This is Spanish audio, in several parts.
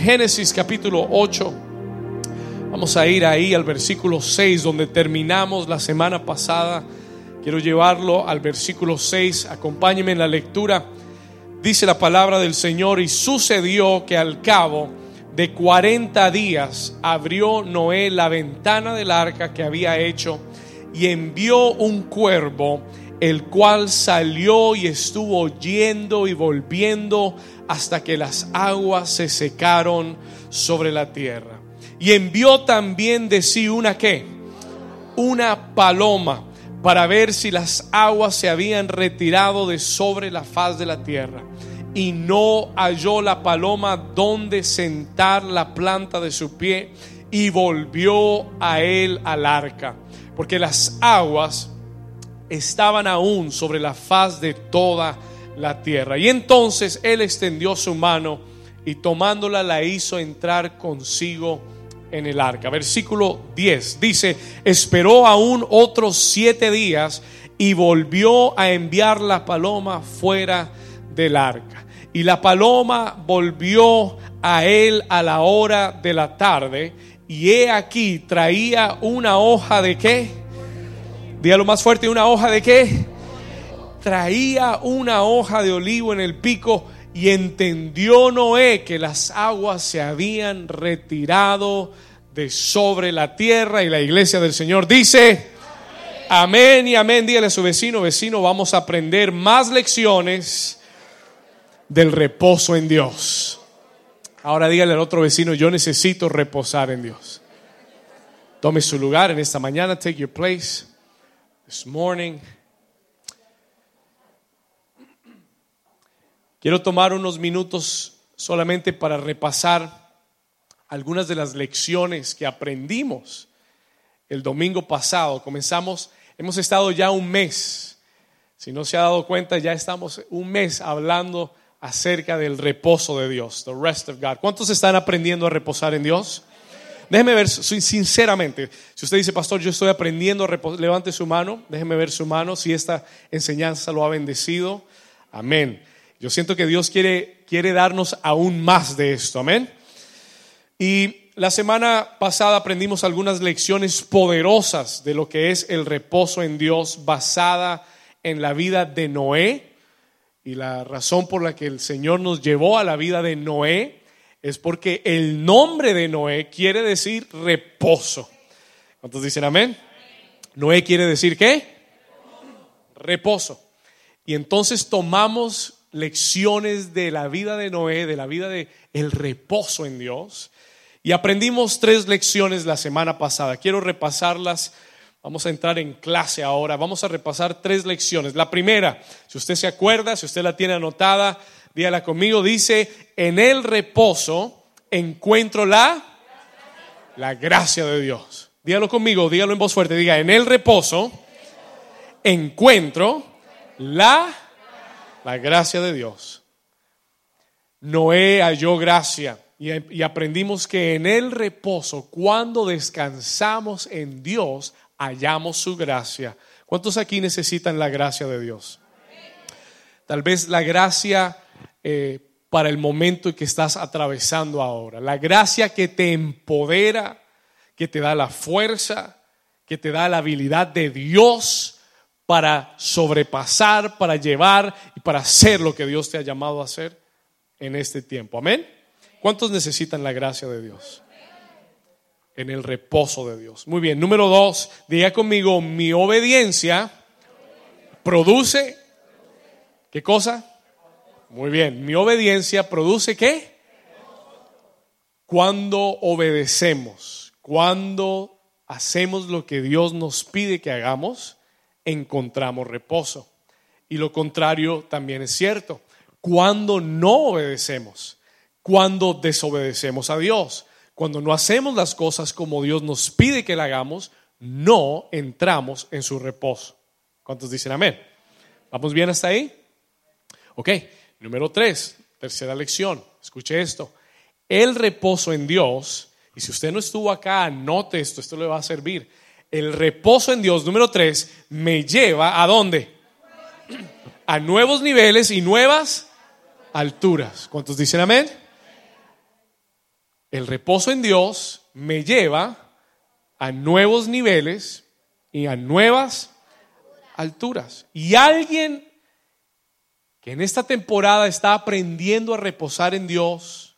Génesis capítulo 8. Vamos a ir ahí al versículo 6 donde terminamos la semana pasada. Quiero llevarlo al versículo 6. Acompáñenme en la lectura. Dice la palabra del Señor y sucedió que al cabo de 40 días abrió Noé la ventana del arca que había hecho y envió un cuervo el cual salió y estuvo yendo y volviendo hasta que las aguas se secaron sobre la tierra. Y envió también de sí una qué? Una paloma para ver si las aguas se habían retirado de sobre la faz de la tierra. Y no halló la paloma donde sentar la planta de su pie y volvió a él al arca, porque las aguas estaban aún sobre la faz de toda la tierra. Y entonces él extendió su mano y tomándola la hizo entrar consigo en el arca. Versículo 10 dice, esperó aún otros siete días y volvió a enviar la paloma fuera del arca. Y la paloma volvió a él a la hora de la tarde y he aquí traía una hoja de qué? Dígalo más fuerte, una hoja de qué? Traía una hoja de olivo en el pico y entendió Noé que las aguas se habían retirado de sobre la tierra y la iglesia del Señor dice, amén, y amén. Dígale a su vecino, vecino, vamos a aprender más lecciones del reposo en Dios. Ahora dígale al otro vecino, yo necesito reposar en Dios. Tome su lugar en esta mañana, take your place this morning. Quiero tomar unos minutos solamente para repasar algunas de las lecciones que aprendimos el domingo pasado. Comenzamos, hemos estado ya un mes. Si no se ha dado cuenta, ya estamos un mes hablando acerca del reposo de Dios, the rest of God. ¿Cuántos están aprendiendo a reposar en Dios? Déjeme ver, sinceramente, si usted dice, pastor, yo estoy aprendiendo, levante su mano, déjeme ver su mano, si esta enseñanza lo ha bendecido. Amén. Yo siento que Dios quiere, quiere darnos aún más de esto, amén. Y la semana pasada aprendimos algunas lecciones poderosas de lo que es el reposo en Dios basada en la vida de Noé. Y la razón por la que el Señor nos llevó a la vida de Noé es porque el nombre de Noé quiere decir reposo. ¿Cuántos dicen amén? Noé quiere decir qué? Reposo. Y entonces tomamos lecciones de la vida de Noé, de la vida de el reposo en Dios. Y aprendimos tres lecciones la semana pasada. Quiero repasarlas. Vamos a entrar en clase ahora. Vamos a repasar tres lecciones. La primera, si usted se acuerda, si usted la tiene anotada, dígala conmigo, dice, en el reposo encuentro la, la gracia de Dios. Dígalo conmigo, dígalo en voz fuerte, diga, en el reposo encuentro la, la gracia de Dios. Noé halló gracia y, aprendimos que en el reposo, cuando descansamos en Dios, hallamos su gracia. ¿Cuántos aquí necesitan la gracia de Dios? Tal vez la gracia eh, para el momento que estás atravesando ahora. La gracia que te empodera, que te da la fuerza, que te da la habilidad de Dios para sobrepasar, para llevar y para hacer lo que Dios te ha llamado a hacer en este tiempo. Amén. ¿Cuántos necesitan la gracia de Dios? En el reposo de Dios. Muy bien. Número dos, diga conmigo, mi obediencia produce, ¿qué cosa? Muy bien, mi obediencia produce qué? Cuando obedecemos, cuando hacemos lo que Dios nos pide que hagamos, encontramos reposo. Y lo contrario también es cierto. Cuando no obedecemos, cuando desobedecemos a Dios, cuando no hacemos las cosas como Dios nos pide que la hagamos, no entramos en su reposo. ¿Cuántos dicen amén? ¿Vamos bien hasta ahí? Ok. Número tres, tercera lección. Escuche esto. El reposo en Dios, y si usted no estuvo acá, anote esto, esto le va a servir. El reposo en Dios, número tres, me lleva a dónde? A nuevos niveles y nuevas alturas. ¿Cuántos dicen amén? el reposo en Dios me lleva a nuevos niveles y a nuevas alturas. Y alguien que en esta temporada está aprendiendo a reposar en Dios,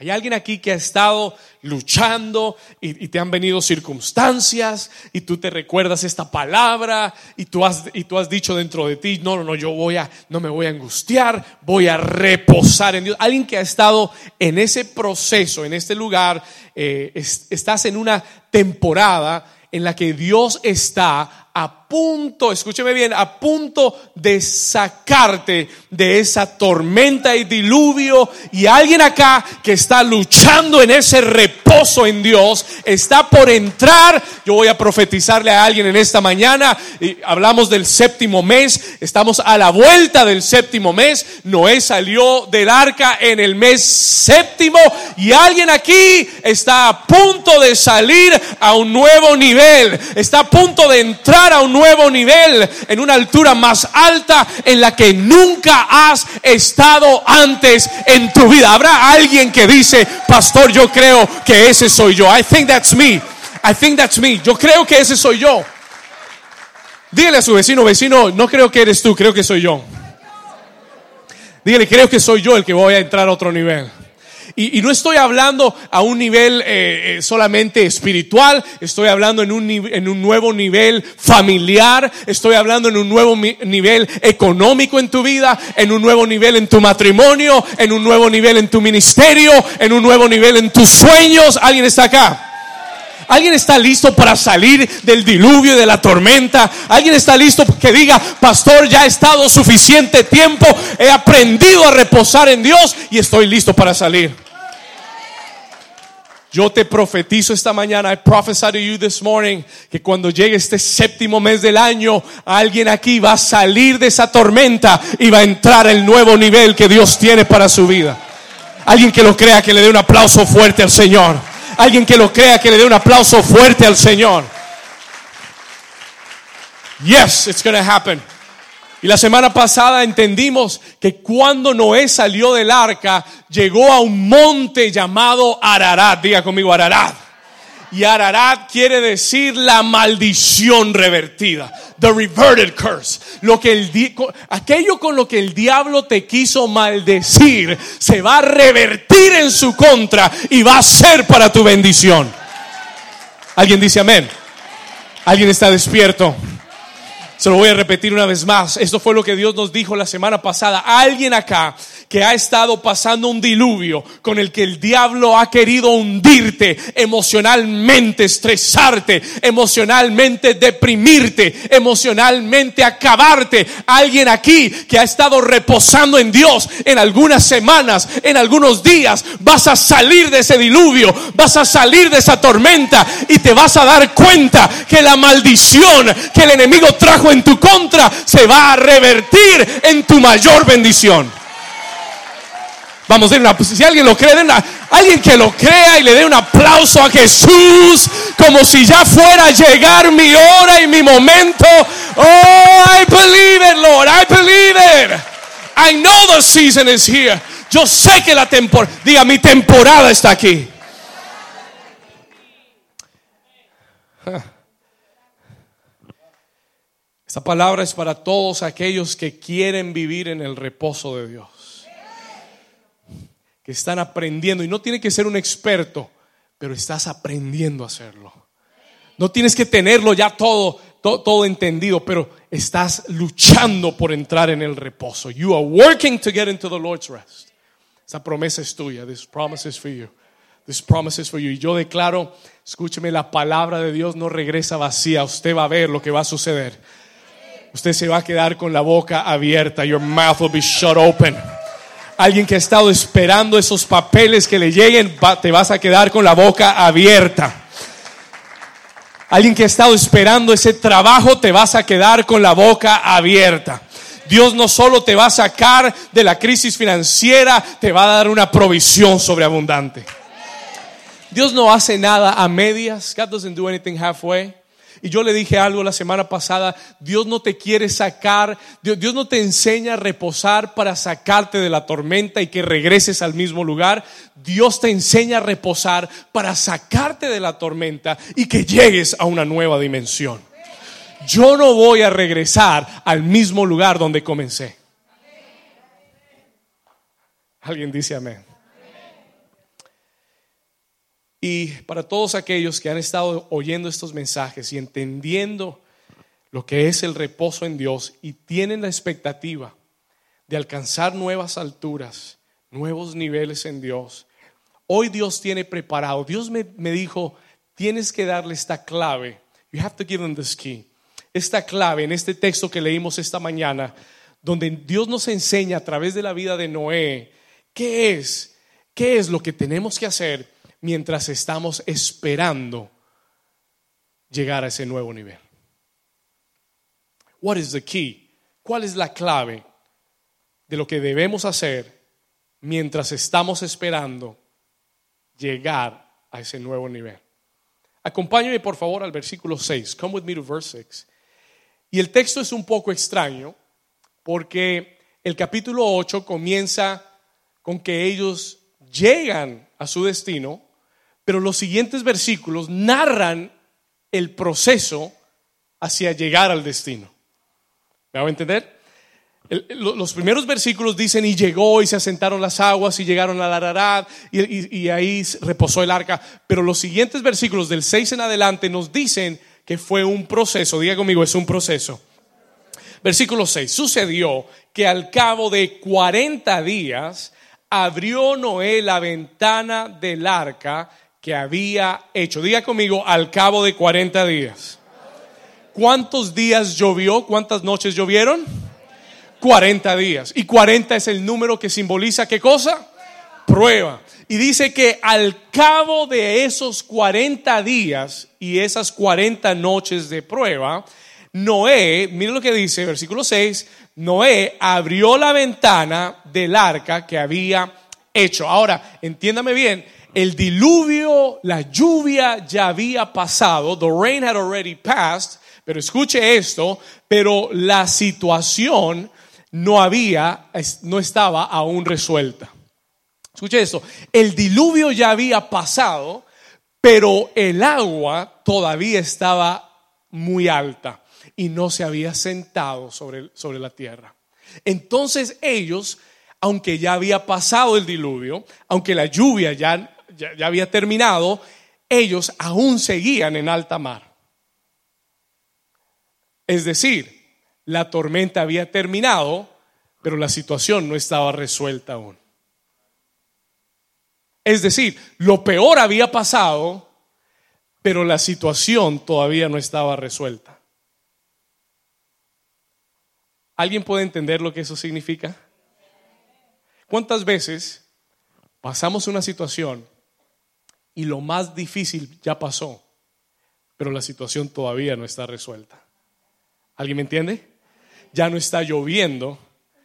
hay alguien aquí que ha estado luchando y, te han venido circunstancias y tú te recuerdas esta palabra y tú, has, y tú has dicho dentro de ti, no, no, no, yo voy a, no me voy a angustiar, voy a reposar en Dios. Alguien que ha estado en ese proceso, en este lugar, eh, estás en una temporada en la que Dios está a punto, escúcheme bien, a punto de sacarte de esa tormenta y diluvio. Y alguien acá que está luchando en ese reposo en Dios, está por entrar. Yo voy a profetizarle a alguien en esta mañana. Y hablamos del séptimo mes, estamos a la vuelta del séptimo mes. Noé salió del arca en el mes séptimo y alguien aquí está a punto de salir a un nuevo nivel, está a punto de entrar a un nuevo nivel, en una altura más alta en la que nunca has estado antes en tu vida. Habrá alguien que dice, pastor, yo creo que ese soy yo. I think that's me. I think that's me. Yo creo que ese soy yo. Dígale a su vecino, vecino, no creo que eres tú, creo que soy yo. Dígale, creo que soy yo el que voy a entrar a otro nivel. Y, no estoy hablando a un nivel eh, eh, solamente espiritual, estoy hablando en un, en un nuevo nivel familiar, estoy hablando en un nuevo nivel económico en tu vida, en un nuevo nivel en tu matrimonio, en un nuevo nivel en tu ministerio, en un nuevo nivel en tus sueños. ¿Alguien está acá? ¿Alguien está listo para salir del diluvio y de la tormenta? ¿Alguien está listo que diga, pastor, ya he estado suficiente tiempo, he aprendido a reposar en Dios y estoy listo para salir? Yo te profetizo esta mañana, I prophesy to you this morning, que cuando llegue este séptimo mes del año, alguien aquí va a salir de esa tormenta y va a entrar el nuevo nivel que Dios tiene para su vida. Alguien que lo crea, que le dé un aplauso fuerte al Señor. Alguien que lo crea, que le dé un aplauso fuerte al Señor. Yes, it's going to happen. Y la semana pasada entendimos que cuando Noé salió del arca, llegó a un monte llamado Ararat. Diga conmigo Ararat. Y Ararat quiere decir la maldición revertida. The reverted curse. Lo que el, aquello con lo que el diablo te quiso maldecir se va a revertir en su contra y va a ser para tu bendición. ¿Alguien dice amén? ¿Alguien está despierto? Se lo voy a repetir una vez más. Esto fue lo que Dios nos dijo la semana pasada. Alguien acá que ha estado pasando un diluvio con el que el diablo ha querido hundirte emocionalmente, estresarte, emocionalmente deprimirte, emocionalmente acabarte. Alguien aquí que ha estado reposando en Dios en algunas semanas, en algunos días, vas a salir de ese diluvio, vas a salir de esa tormenta y te vas a dar cuenta que la maldición que el enemigo trajo en tu contra se va a revertir en tu mayor bendición. Vamos, a una, si alguien lo cree, alguien que lo crea y le dé un aplauso a Jesús, como si ya fuera a llegar mi hora y mi momento. Oh, I believe it, Lord, I believe it. I know the season is here. Yo sé que la temporada, diga, mi temporada está aquí. Esta palabra es para todos aquellos que quieren vivir en el reposo de Dios. Que están aprendiendo. Y no tiene que ser un experto, pero estás aprendiendo a hacerlo. No tienes que tenerlo ya todo, todo, entendido, pero estás luchando por entrar en el reposo. You are working to get into the Lord's rest. Esa promesa es tuya. This promise is for you. This promise is for you. Y yo declaro, escúcheme, la palabra de Dios no regresa vacía. Usted va a ver lo que va a suceder usted se va a quedar con la boca abierta. Your mouth will be shut open. Alguien que ha estado esperando esos papeles que le lleguen, te vas a quedar con la boca abierta. Alguien que ha estado esperando ese trabajo, te vas a quedar con la boca abierta. Dios no solo te va a sacar de la crisis financiera, te va a dar una provisión sobreabundante. Dios no hace nada a medias. God doesn't do anything halfway. Y yo le dije algo la semana pasada, Dios no te quiere sacar, Dios, Dios, no te enseña a reposar para sacarte de la tormenta y que regreses al mismo lugar. Dios te enseña a reposar para sacarte de la tormenta y que llegues a una nueva dimensión. Yo no voy a regresar al mismo lugar donde comencé. Alguien dice amén. Y para todos aquellos que han estado oyendo estos mensajes y entendiendo lo que es el reposo en Dios y tienen la expectativa de alcanzar nuevas alturas, nuevos niveles en Dios, hoy Dios tiene preparado. Dios me, me dijo, tienes que darle esta clave. You have to give them this key. Esta clave en este texto que leímos esta mañana, donde Dios nos enseña a través de la vida de Noé, qué es, qué es lo que tenemos que hacer mientras estamos esperando llegar a ese nuevo nivel. What is the key? ¿Cuál es la clave de lo que debemos hacer mientras estamos esperando llegar a ese nuevo nivel? Acompáñame por favor al versículo 6. Come with me to verse 6. Y el texto es un poco extraño porque el capítulo 8 comienza con que ellos llegan a su destino pero los siguientes versículos narran el proceso hacia llegar al destino. ¿Me hago entender? los primeros versículos dicen y llegó y se asentaron las aguas y llegaron a la Ararat y, y, ahí reposó el arca. Pero los siguientes versículos del 6 en adelante nos dicen que fue un proceso. Diga conmigo, es un proceso. Versículo 6. Sucedió que al cabo de 40 días abrió Noé la ventana del arca que había hecho. Diga conmigo, al cabo de 40 días. ¿Cuántos días llovió? ¿Cuántas noches llovieron? 40 días. Y 40 es el número que simboliza qué cosa? Prueba. Y dice que al cabo de esos 40 días y esas 40 noches de prueba, Noé, mire lo que dice, versículo 6, Noé abrió la ventana del arca que había hecho. Ahora, entiéndame bien, el diluvio, la lluvia ya había pasado, the rain had already passed, pero escuche esto, pero la situación no había, no estaba aún resuelta. Escuche esto, el diluvio ya había pasado, pero el agua todavía estaba muy alta y no se había sentado sobre, sobre la tierra. Entonces ellos, aunque ya había pasado el diluvio, aunque la lluvia ya ya, había terminado, ellos aún seguían en alta mar. Es decir, la tormenta había terminado, pero la situación no estaba resuelta aún. Es decir, lo peor había pasado, pero la situación todavía no estaba resuelta. ¿Alguien puede entender lo que eso significa? ¿Cuántas veces pasamos una situación y lo más difícil ya pasó, pero la situación todavía no está resuelta. ¿Alguien me entiende? Ya no está lloviendo,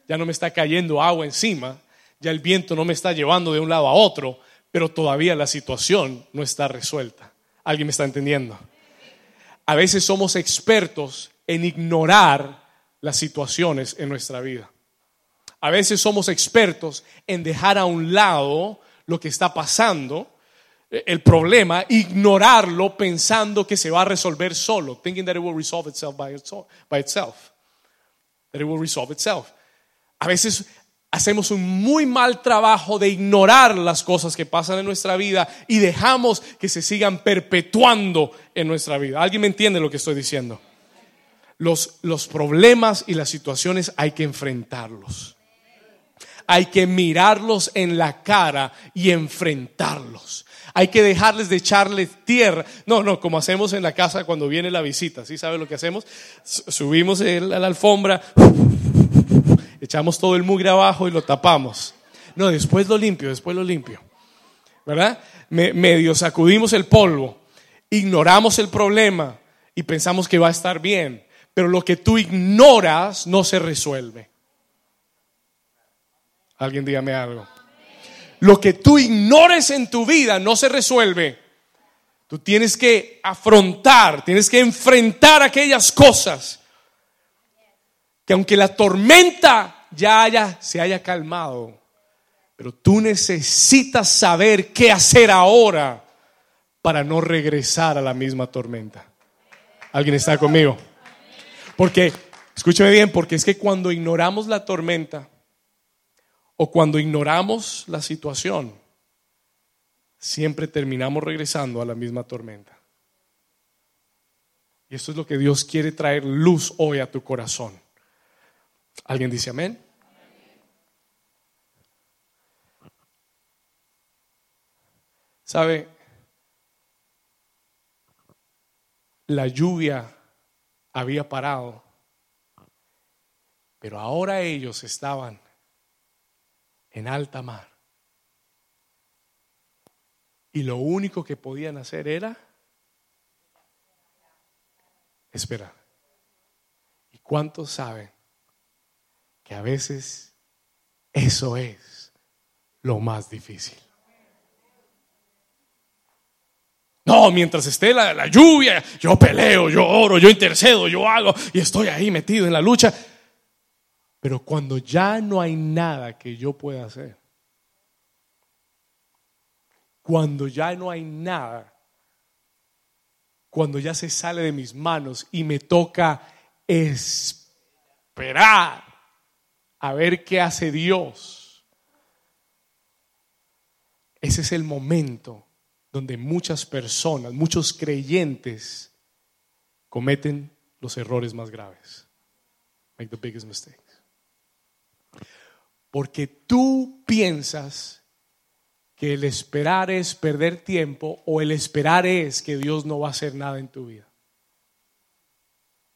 ya no me está cayendo agua encima, ya el viento no me está llevando de un lado a otro, pero todavía la situación no está resuelta. ¿Alguien me está entendiendo? A veces somos expertos en ignorar las situaciones en nuestra vida. A veces somos expertos en dejar a un lado lo que está pasando el problema, ignorarlo pensando que se va a resolver solo, thinking that it will resolve itself by, itself, that it will resolve itself. A veces hacemos un muy mal trabajo de ignorar las cosas que pasan en nuestra vida y dejamos que se sigan perpetuando en nuestra vida. ¿Alguien me entiende lo que estoy diciendo? Los, los problemas y las situaciones hay que enfrentarlos. Hay que mirarlos en la cara y enfrentarlos hay que dejarles de echarle tierra. No, no, como hacemos en la casa cuando viene la visita, ¿sí sabe lo que hacemos? Subimos a la alfombra, echamos todo el mugre abajo y lo tapamos. No, después lo limpio, después lo limpio. ¿Verdad? medio sacudimos el polvo, ignoramos el problema y pensamos que va a estar bien, pero lo que tú ignoras no se resuelve. Alguien dígame algo. Lo que tú ignores en tu vida no se resuelve. Tú tienes que afrontar, tienes que enfrentar aquellas cosas que aunque la tormenta ya haya, se haya calmado, pero tú necesitas saber qué hacer ahora para no regresar a la misma tormenta. ¿Alguien está conmigo? Porque, escúcheme bien, porque es que cuando ignoramos la tormenta o cuando ignoramos la situación, siempre terminamos regresando a la misma tormenta. Y esto es lo que Dios quiere traer luz hoy a tu corazón. ¿Alguien dice amén? ¿Sabe? La lluvia había parado, pero ahora ellos estaban en alta mar. Y lo único que podían hacer era esperar. ¿Y cuántos saben que a veces eso es lo más difícil? No, mientras esté la, la, lluvia, yo peleo, yo oro, yo intercedo, yo hago y estoy ahí metido en la lucha. Pero cuando ya no hay nada que yo pueda hacer, cuando ya no hay nada, cuando ya se sale de mis manos y me toca esperar a ver qué hace Dios. Ese es el momento donde muchas personas, muchos creyentes cometen los errores más graves. Make the biggest mistakes. Porque tú piensas que el esperar es perder tiempo o el esperar es que Dios no va a hacer nada en tu vida.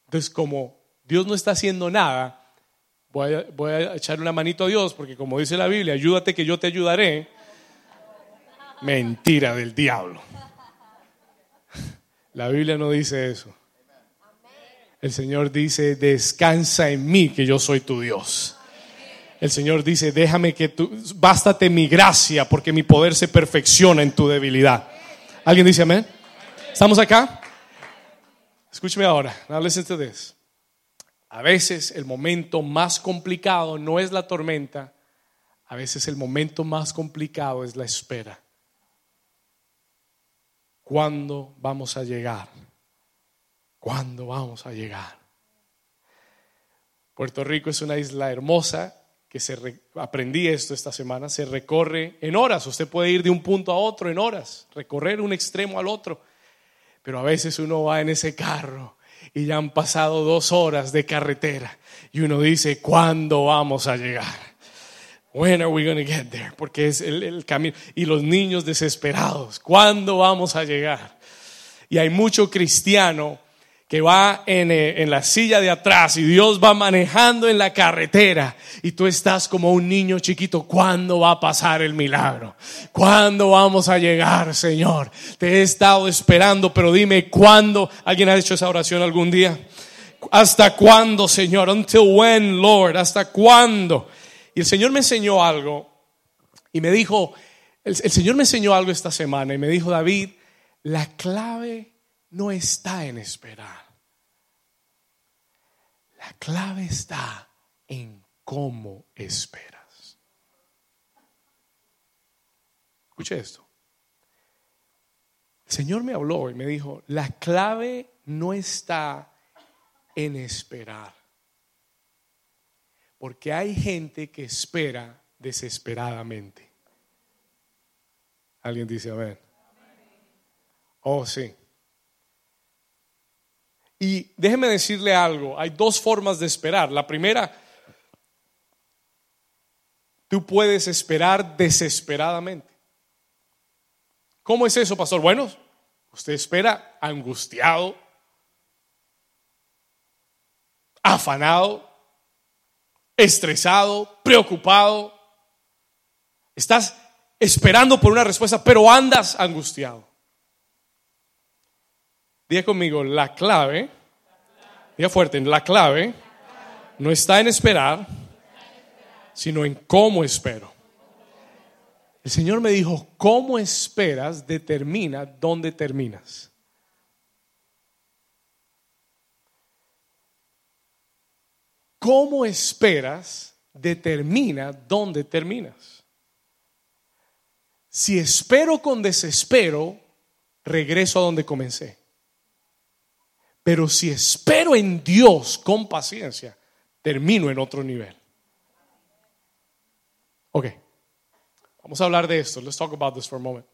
Entonces, como Dios no está haciendo nada, voy a, voy echar una manito a Dios, porque como dice la Biblia, ayúdate que yo te ayudaré. Mentira del diablo. La Biblia no dice eso. El Señor dice, descansa en mí, que yo soy tu Dios. El Señor dice, déjame que tú, bástate mi gracia porque mi poder se perfecciona en tu debilidad. ¿Alguien dice amén? ¿Estamos acá? Escúcheme ahora. Now listen. A veces el momento más complicado no es la tormenta, a veces el momento más complicado es la espera. ¿Cuándo vamos a llegar? ¿Cuándo vamos a llegar? Puerto Rico es una isla hermosa, que se aprendí esto esta semana, se recorre en horas. Usted puede ir de un punto a otro en horas, recorrer un extremo al otro. Pero a veces uno va en ese carro y ya han pasado dos horas de carretera y uno dice, ¿cuándo vamos a llegar? When are we going to get there? Porque es el, el camino. Y los niños desesperados, ¿cuándo vamos a llegar? Y hay mucho cristiano que va eh, en, la silla de atrás y Dios va manejando en la carretera y tú estás como un niño chiquito, ¿cuándo va a pasar el milagro? ¿Cuándo vamos a llegar, Señor? Te he estado esperando, pero dime cuándo. ¿Alguien ha hecho esa oración algún día? ¿Hasta cuándo, Señor? Until when, Lord? ¿Hasta cuándo? Y el Señor me enseñó algo y me dijo, el Señor me enseñó algo esta semana y me dijo, David, la clave no está en esperar. La clave está en cómo esperas. Escuche esto. El Señor me habló y me dijo, la clave no está en esperar. Porque hay gente que espera desesperadamente. ¿Alguien dice amén? Oh, sí. Y déjeme decirle algo, hay dos formas de esperar. La primera, tú puedes esperar desesperadamente. ¿Cómo es eso, pastor? Bueno, usted espera angustiado, afanado, estresado, preocupado. Estás esperando por una respuesta, pero andas angustiado. Diga conmigo, la clave, diga fuerte, la clave no está en esperar, sino en cómo espero. El Señor me dijo, ¿cómo esperas determina dónde terminas? ¿Cómo esperas determina dónde terminas? Si espero con desespero, regreso a donde comencé. Pero si espero en Dios con paciencia, termino en otro nivel. Ok, vamos a hablar de esto. Let's talk about this for a moment.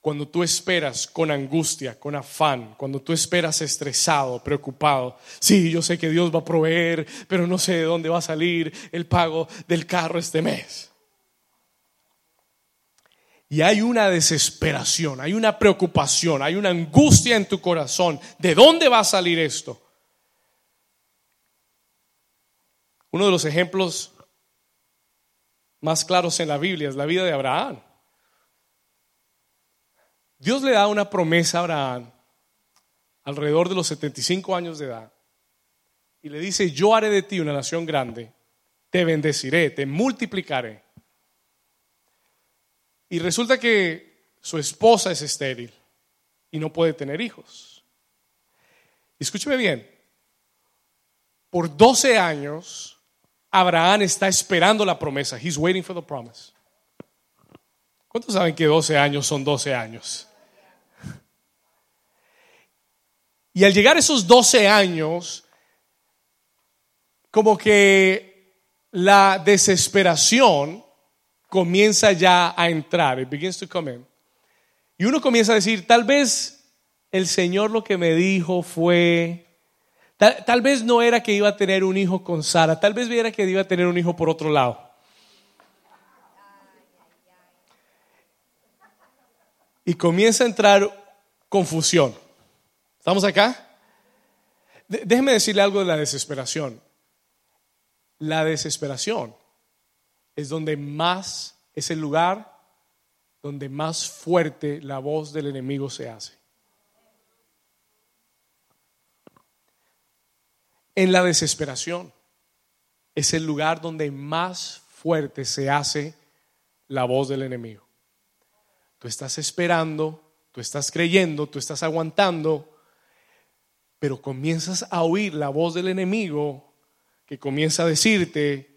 Cuando tú esperas con angustia, con afán, cuando tú esperas estresado, preocupado, sí, yo sé que Dios va a proveer, pero no sé de dónde va a salir el pago del carro este mes. Y hay una desesperación, hay una preocupación, hay una angustia en tu corazón. ¿De dónde va a salir esto? Uno de los ejemplos más claros en la Biblia es la vida de Abraham. Dios le da una promesa a Abraham alrededor de los 75 años de edad y le dice, yo haré de ti una nación grande, te bendeciré, te multiplicaré. Y resulta que su esposa es estéril y no puede tener hijos. Escúcheme bien, por 12 años Abraham está esperando la promesa. He's waiting for the promise. ¿Cuántos saben que 12 años son 12 años? Y al llegar esos 12 años, como que la desesperación comienza ya a entrar. It begins to come in. Y uno comienza a decir, tal vez el Señor lo que me dijo fue, tal, vez no era que iba a tener un hijo con Sara, tal vez era que iba a tener un hijo por otro lado. Y comienza a entrar confusión. ¿Estamos acá? Déjeme decirle algo de la desesperación. La desesperación es donde más, es el lugar donde más fuerte la voz del enemigo se hace. En la desesperación es el lugar donde más fuerte se hace la voz del enemigo. Tú estás esperando, tú estás creyendo, tú estás aguantando, pero comienzas a oír la voz del enemigo que comienza a decirte,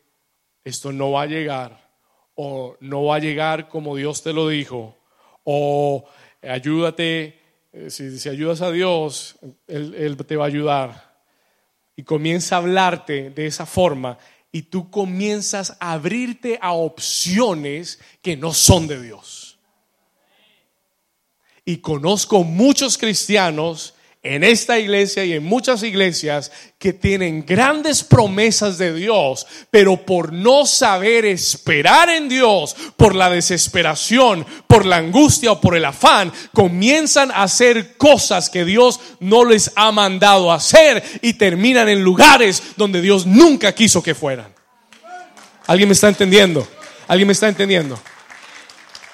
esto no va a llegar, o no va a llegar como Dios te lo dijo, o ayúdate, eh, si, si ayudas a Dios, él, él te va a ayudar. Y comienza a hablarte de esa forma y tú comienzas a abrirte a opciones que no son de Dios. Y conozco muchos cristianos en esta iglesia y en muchas iglesias que tienen grandes promesas de Dios, pero por no saber esperar en Dios, por la desesperación, por la angustia o por el afán, comienzan a hacer cosas que Dios no les ha mandado hacer y terminan en lugares donde Dios nunca quiso que fueran. ¿Alguien me está entendiendo? ¿Alguien me está entendiendo?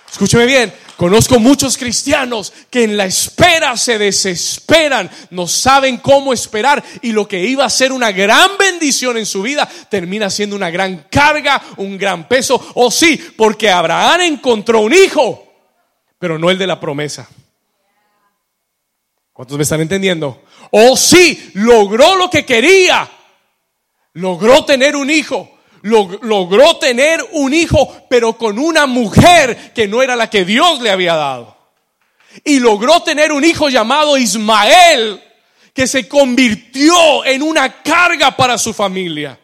Escúcheme bien, Conozco muchos cristianos que en la espera se desesperan, no saben cómo esperar y lo que iba a ser una gran bendición en su vida termina siendo una gran carga, un gran peso. O sí, porque Abraham encontró un hijo, pero no el de la promesa. ¿Cuántos me están entendiendo? O sí, logró lo que quería, logró tener un hijo, logró tener un hijo, pero con una mujer que no era la que Dios le había dado. Y logró tener un hijo llamado Ismael, que se convirtió en una carga para su familia,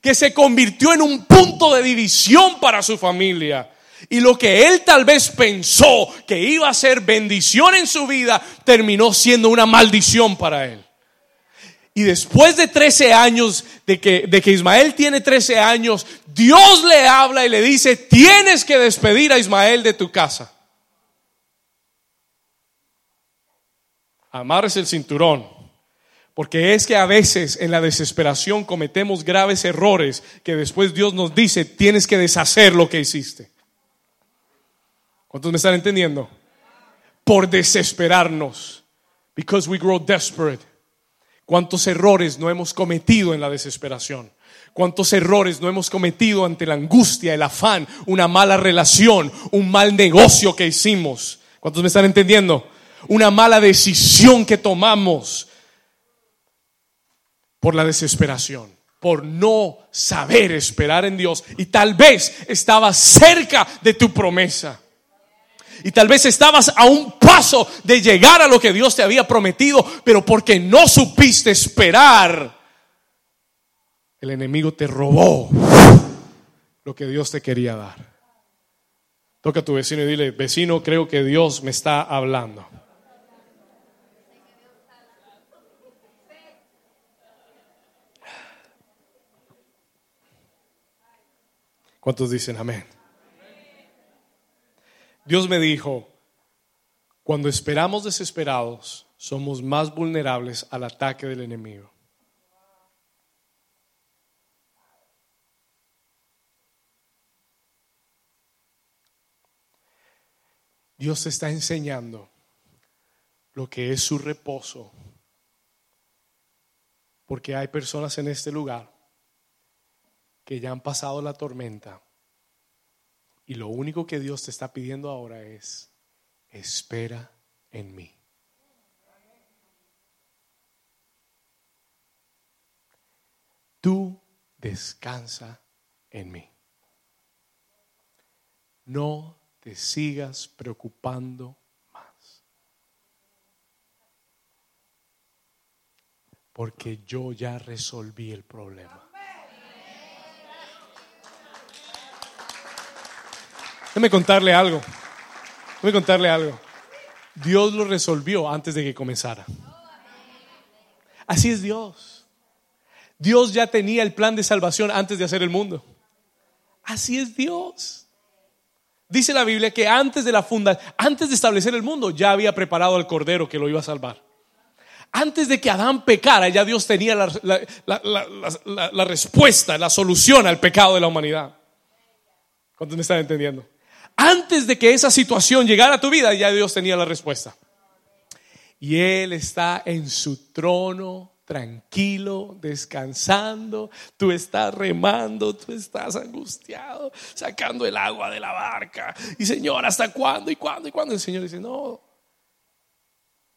que se convirtió en un punto de división para su familia. Y lo que él tal vez pensó que iba a ser bendición en su vida, terminó siendo una maldición para él. Y después de 13 años, de que, de que Ismael tiene 13 años, Dios le habla y le dice, tienes que despedir a Ismael de tu casa. Amarres el cinturón. Porque es que a veces en la desesperación cometemos graves errores que después Dios nos dice, tienes que deshacer lo que hiciste. ¿Cuántos me están entendiendo? Por desesperarnos. Because we grow desperate. ¿Cuántos errores no hemos cometido en la desesperación? ¿Cuántos errores no hemos cometido ante la angustia, el afán, una mala relación, un mal negocio que hicimos? ¿Cuántos me están entendiendo? Una mala decisión que tomamos por la desesperación, por no saber esperar en Dios y tal vez estabas cerca de tu promesa. Y tal vez estabas a un paso de llegar a lo que Dios te había prometido, pero porque no supiste esperar, el enemigo te robó lo que Dios te quería dar. Toca a tu vecino y dile, vecino, creo que Dios me está hablando. ¿Cuántos dicen amén? Dios me dijo, cuando esperamos desesperados, somos más vulnerables al ataque del enemigo. Dios está enseñando lo que es su reposo, porque hay personas en este lugar que ya han pasado la tormenta y lo único que Dios te está pidiendo ahora es, espera en mí. Tú descansa en mí. No te sigas preocupando más. Porque yo ya resolví el problema. Déjame contarle algo. Déjame contarle algo. Dios lo resolvió antes de que comenzara. Así es Dios. Dios ya tenía el plan de salvación antes de hacer el mundo. Así es Dios. Dice la Biblia que antes de la funda, antes de establecer el mundo, ya había preparado al cordero que lo iba a salvar. Antes de que Adán pecara, ya Dios tenía la, la respuesta, la solución al pecado de la humanidad. ¿Cuántos me están entendiendo? Antes de que esa situación llegara a tu vida, ya Dios tenía la respuesta. Y Él está en su trono, tranquilo, descansando. Tú estás remando, tú estás angustiado, sacando el agua de la barca. Y Señor, ¿hasta cuándo? ¿Y cuándo? ¿Y cuándo? El Señor dice, no,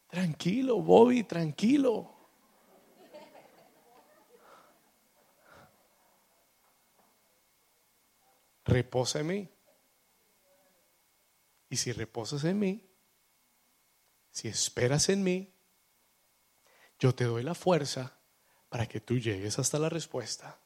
tranquilo, Bobby, tranquilo. Reposa en mí. Y si reposas en mí, si esperas en mí, yo te doy la fuerza para que tú llegues hasta la respuesta.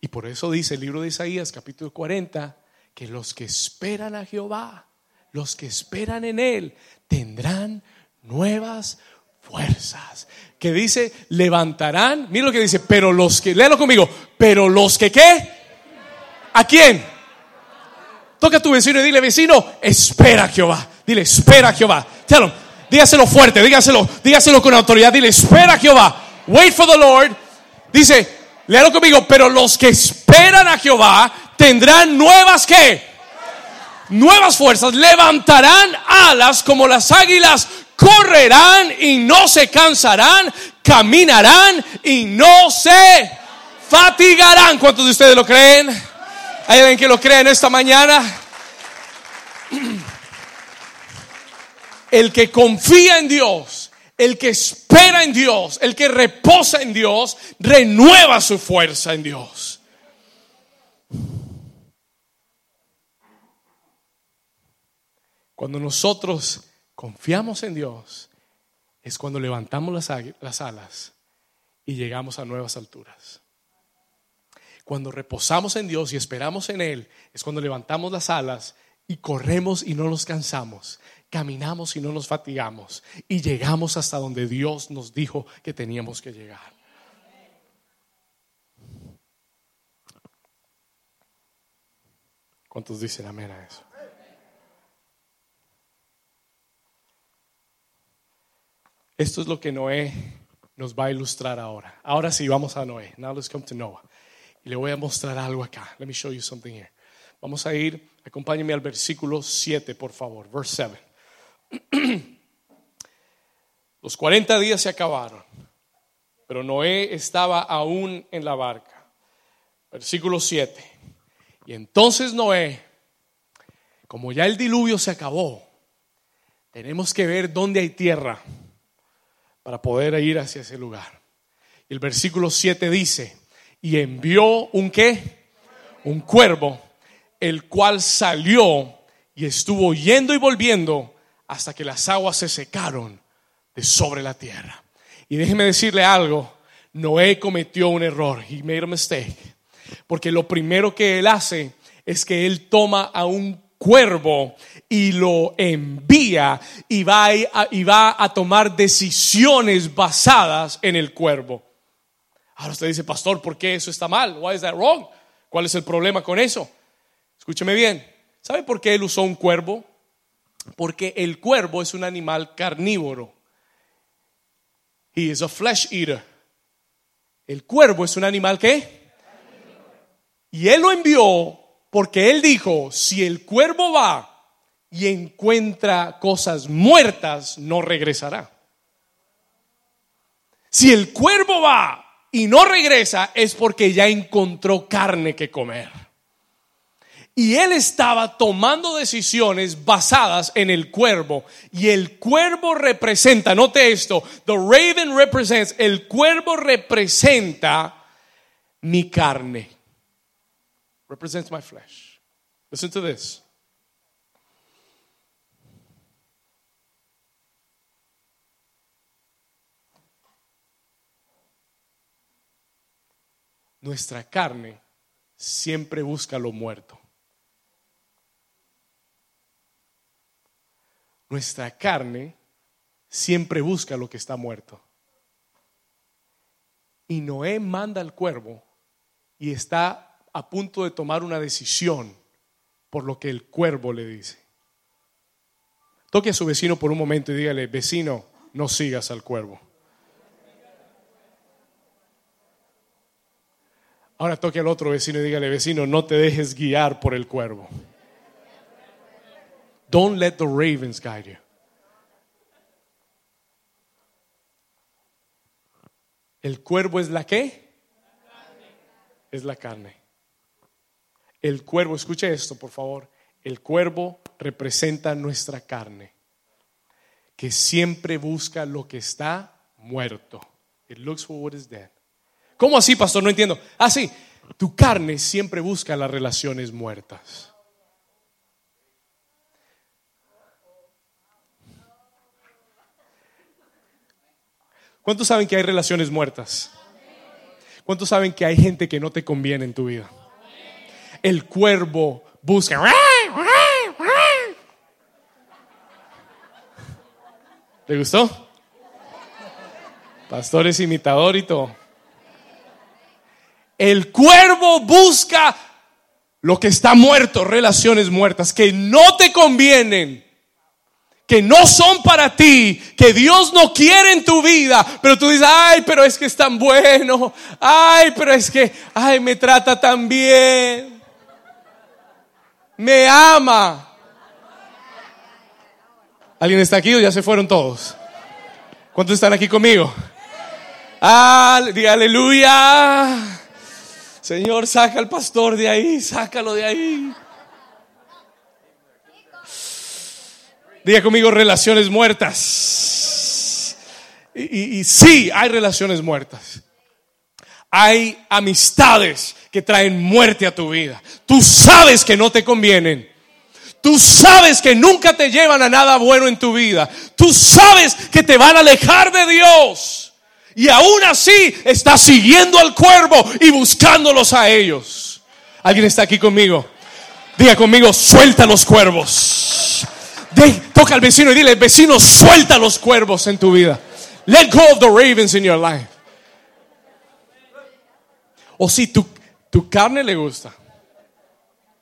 Y por eso dice el libro de Isaías capítulo 40, que los que esperan a Jehová, los que esperan en Él, tendrán nuevas fuerzas. Que dice, levantarán, mira lo que dice, pero los que, léalo conmigo, pero los que qué, ¿a quién? Toca a tu vecino y dile, vecino, espera Jehová. Dile, espera Jehová. Tell him, dígaselo fuerte, dígaselo, dígaselo con autoridad. Dile, espera Jehová. Wait for the Lord. Dice, léalo conmigo, pero los que esperan a Jehová tendrán nuevas que nuevas fuerzas, levantarán alas como las águilas, correrán y no se cansarán, caminarán y no se fatigarán. ¿Cuántos de ustedes lo creen? ¿Hay alguien que lo cree en esta mañana? El que confía en Dios, el que espera en Dios, el que reposa en Dios, renueva su fuerza en Dios. Cuando nosotros confiamos en Dios, es cuando levantamos las, las alas y llegamos a nuevas alturas. Cuando reposamos en Dios y esperamos en Él, es cuando levantamos las alas y corremos y no nos cansamos, caminamos y no nos fatigamos y llegamos hasta donde Dios nos dijo que teníamos que llegar. ¿Cuántos dicen amén a eso? Esto es lo que Noé nos va a ilustrar ahora. Ahora sí, vamos a Noé. Now let's come to Noah. Y le voy a mostrar algo acá. Let me show you something here. Vamos a ir, acompáñeme al versículo 7, por favor. Verse 7. Los 40 días se acabaron, pero Noé estaba aún en la barca. Versículo 7. Y entonces Noé, como ya el diluvio se acabó, tenemos que ver dónde hay tierra para poder ir hacia ese lugar. El versículo 7 dice, y envió un qué? Un cuervo, el cual salió y estuvo yendo y volviendo hasta que las aguas se secaron de sobre la tierra. Y déjeme decirle algo, Noé cometió un error, he made a mistake, porque lo primero que él hace es que él toma a un cuervo y lo envía y va y va a tomar decisiones basadas en el cuervo. Ahora usted dice, pastor, ¿por qué eso está mal? Why is that wrong? ¿Cuál es el problema con eso? Escúcheme bien. ¿Sabe por qué él usó un cuervo? Porque el cuervo es un animal carnívoro. He is a flesh eater. El cuervo es un animal que y él lo envió porque él dijo, si el cuervo va y encuentra cosas muertas, no regresará. Si el cuervo va y no regresa, es porque ya encontró carne que comer. Y él estaba tomando decisiones basadas en el cuervo. Y el cuervo representa, note esto, the raven represents, el cuervo representa mi carne. Represents my flesh. Listen to this. Nuestra carne siempre busca lo muerto. Nuestra carne siempre busca lo que está muerto. Y Noé manda al cuervo y está a punto de tomar una decisión por lo que el cuervo le dice. Toque a su vecino por un momento y dígale, vecino, no sigas al cuervo. Ahora toque al otro vecino y dígale, vecino, no te dejes guiar por el cuervo. Don't let the ravens guide you. El cuervo es la qué? Es la carne. El cuervo, escuche esto, por favor. El cuervo representa nuestra carne, que siempre busca lo que está muerto. It looks for what is dead. ¿Cómo así, pastor? No entiendo. Ah, tu carne siempre busca las relaciones muertas. ¿Cuántos saben que hay relaciones muertas? ¿Cuántos saben que hay gente que no te conviene en tu vida? El cuervo busca. ¿Le gustó? Pastores imitador y todo. El cuervo busca lo que está muerto, relaciones muertas que no te convienen que no son para ti, que Dios no quiere en tu vida, pero tú dices, ay, pero es que es tan bueno, ay, pero es que, ay, me trata tan bien, me ama. ¿Alguien está aquí o ya se fueron todos? ¿Cuántos están aquí conmigo? Aleluya. Señor, saca al pastor de ahí, sácalo de ahí. Diga conmigo relaciones muertas. Y, y, sí, hay relaciones muertas. Hay amistades que traen muerte a tu vida. Tú sabes que no te convienen. Tú sabes que nunca te llevan a nada bueno en tu vida. Tú sabes que te van a alejar de Dios. Y aún así estás siguiendo al cuervo y buscándolos a ellos. ¿Alguien está aquí conmigo? Diga conmigo, suelta los cuervos toca al vecino y dile, vecino, suelta los cuervos en tu vida. Let go of the ravens in your life. O si tu, tu carne le gusta.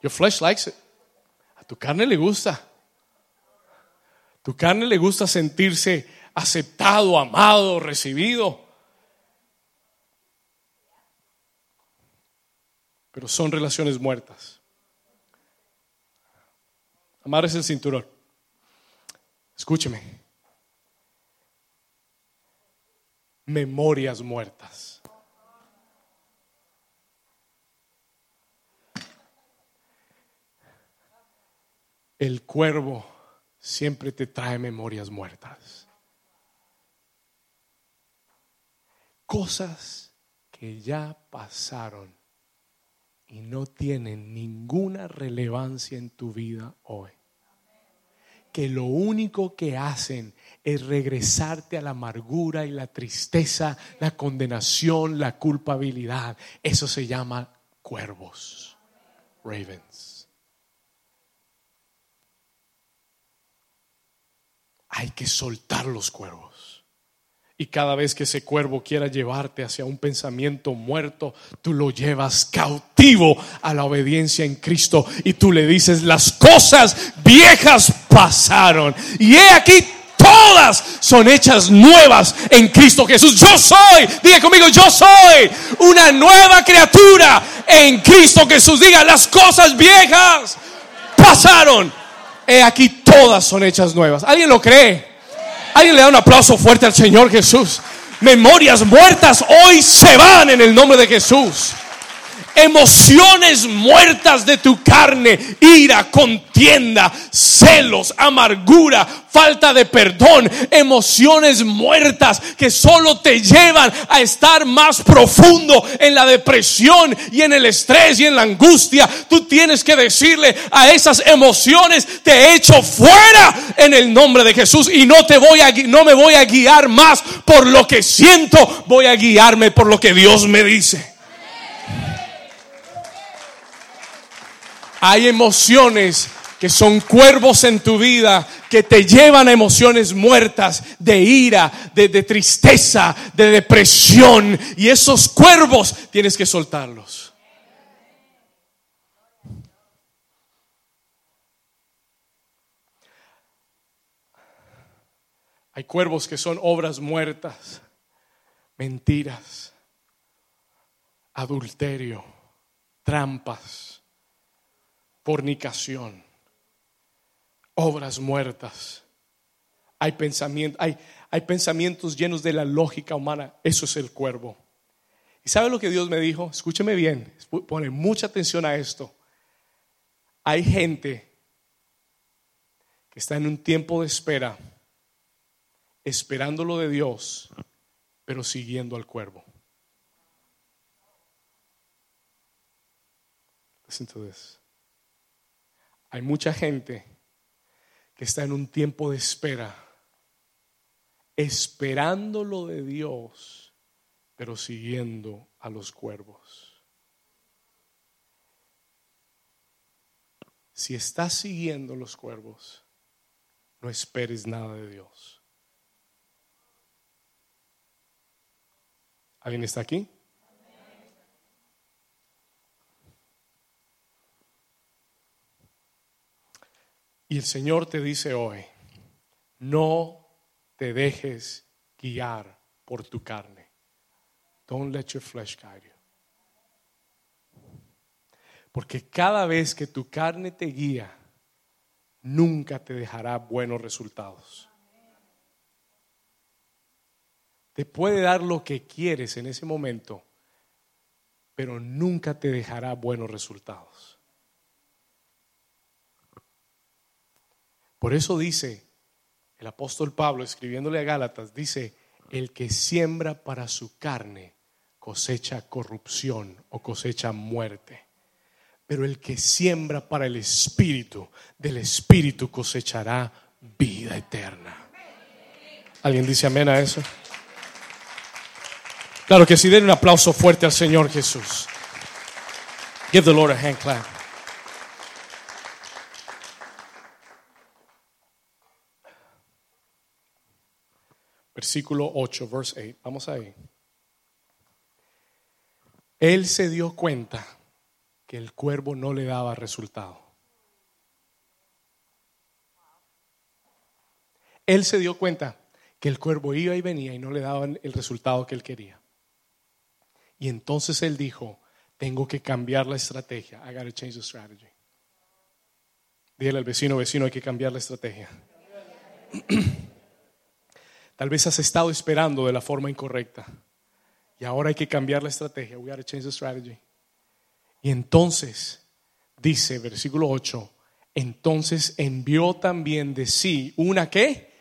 Your flesh likes it. A tu carne le gusta. Tu carne le gusta sentirse aceptado, amado, recibido. Pero son relaciones muertas. Amar es el cinturón. Escúcheme. Memorias muertas. El cuervo siempre te trae memorias muertas. Cosas que ya pasaron y no tienen ninguna relevancia en tu vida hoy. Que lo único que hacen es regresarte a la amargura y la tristeza, la condenación, la culpabilidad. Eso se llama cuervos, ravens. Hay que soltar los cuervos. Y cada vez que ese cuervo quiera llevarte hacia un pensamiento muerto, tú lo llevas cautivo a la obediencia en Cristo y tú le dices, las cosas viejas pasaron. Y he aquí, todas son hechas nuevas en Cristo Jesús. Yo soy, diga conmigo, yo soy una nueva criatura en Cristo Jesús. Diga, las cosas viejas pasaron. He aquí, todas son hechas nuevas. ¿Alguien lo cree? Alguien le da un aplauso fuerte al Señor Jesús. Memorias muertas hoy se van en el nombre de Jesús emociones muertas de tu carne, ira, contienda, celos, amargura, falta de perdón, emociones muertas que solo te llevan a estar más profundo en la depresión y en el estrés y en la angustia. Tú tienes que decirle a esas emociones, te echo fuera en el nombre de Jesús y no te voy a no me voy a guiar más por lo que siento, voy a guiarme por lo que Dios me dice. Hay emociones que son cuervos en tu vida que te llevan a emociones muertas de ira, de, tristeza, de depresión. Y esos cuervos tienes que soltarlos. Hay cuervos que son obras muertas, mentiras, adulterio, trampas fornicación, obras muertas. Hay, pensamientos, hay, hay pensamientos llenos de la lógica humana. Eso es el cuervo. ¿Y sabe lo que Dios me dijo? Escúcheme bien, pone mucha atención a esto. Hay gente que está en un tiempo de espera, esperando lo de Dios, pero siguiendo al cuervo. Listen to this. Hay mucha gente que está en un tiempo de espera, esperando lo de Dios, pero siguiendo a los cuervos. Si estás siguiendo los cuervos, no esperes nada de Dios. ¿Alguien está aquí? Y el Señor te dice hoy, no te dejes guiar por tu carne. Don't let your flesh guide you. Porque cada vez que tu carne te guía, nunca te dejará buenos resultados. Te puede dar lo que quieres en ese momento, pero nunca te dejará buenos resultados. Por eso dice el apóstol Pablo, escribiéndole a Gálatas, dice, el que siembra para su carne cosecha corrupción o cosecha muerte. Pero el que siembra para el Espíritu, del Espíritu cosechará vida eterna. ¿Alguien dice amén a eso? Claro que sí, den un aplauso fuerte al Señor Jesús. Give the Lord a hand clap. Versículo 8, verse 8. Vamos ahí. Él se dio cuenta que el cuervo no le daba resultado. Él se dio cuenta que el cuervo iba y venía y no le daban el resultado que él quería. Y entonces él dijo, tengo que cambiar la estrategia. I gotta change the strategy. Dígale al vecino, vecino, hay que cambiar la estrategia. Tal vez has estado esperando de la forma incorrecta. Y ahora hay que cambiar la estrategia. We gotta change the strategy. Y entonces dice, versículo 8, Entonces envió también de sí una qué?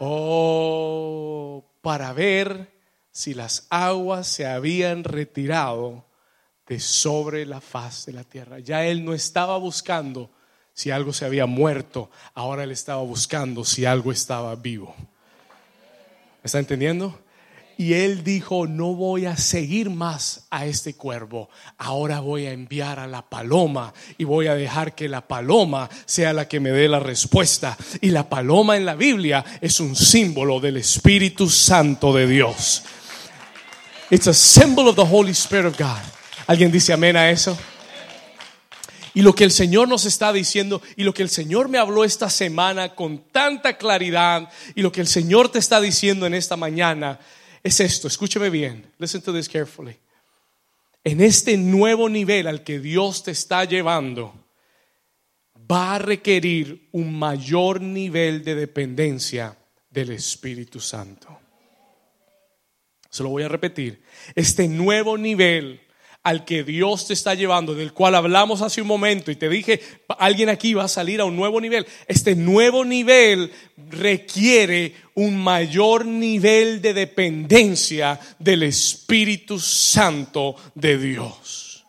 Oh, para ver si las aguas se habían retirado de sobre la faz de la tierra. Ya él no estaba buscando si algo se había muerto, ahora él estaba buscando si algo estaba vivo. ¿Está entendiendo? Y él dijo, no voy a seguir más a este cuervo, ahora voy a enviar a la paloma y voy a dejar que la paloma sea la que me dé la respuesta. Y la paloma en la Biblia es un símbolo del Espíritu Santo de Dios. It's a symbol of the Holy Spirit of God. ¿Alguien dice amén a eso? Y lo que el Señor nos está diciendo y lo que el Señor me habló esta semana con tanta claridad y lo que el Señor te está diciendo en esta mañana es esto, escúcheme bien, listen to this carefully. En este nuevo nivel al que Dios te está llevando, va a requerir un mayor nivel de dependencia del Espíritu Santo. Se lo voy a repetir. Este nuevo nivel al que Dios te está llevando, del cual hablamos hace un momento y te dije, alguien aquí va a salir a un nuevo nivel. Este nuevo nivel requiere un mayor nivel de dependencia del Espíritu Santo de Dios.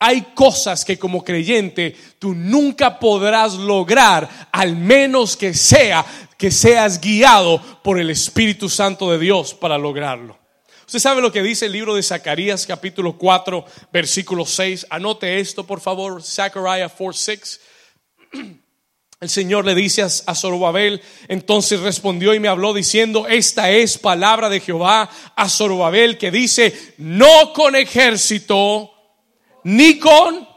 Hay cosas que como creyente tú nunca podrás lograr, al menos que sea que seas guiado por el Espíritu Santo de Dios para lograrlo. Usted sabe lo que dice el libro de Zacarías capítulo 4 versículo 6. Anote esto por favor, Zechariah 4, 6. El Señor le dice a Zorobabel, entonces respondió y me habló diciendo, esta es palabra de Jehová a Zorobabel que dice, no con ejército ni con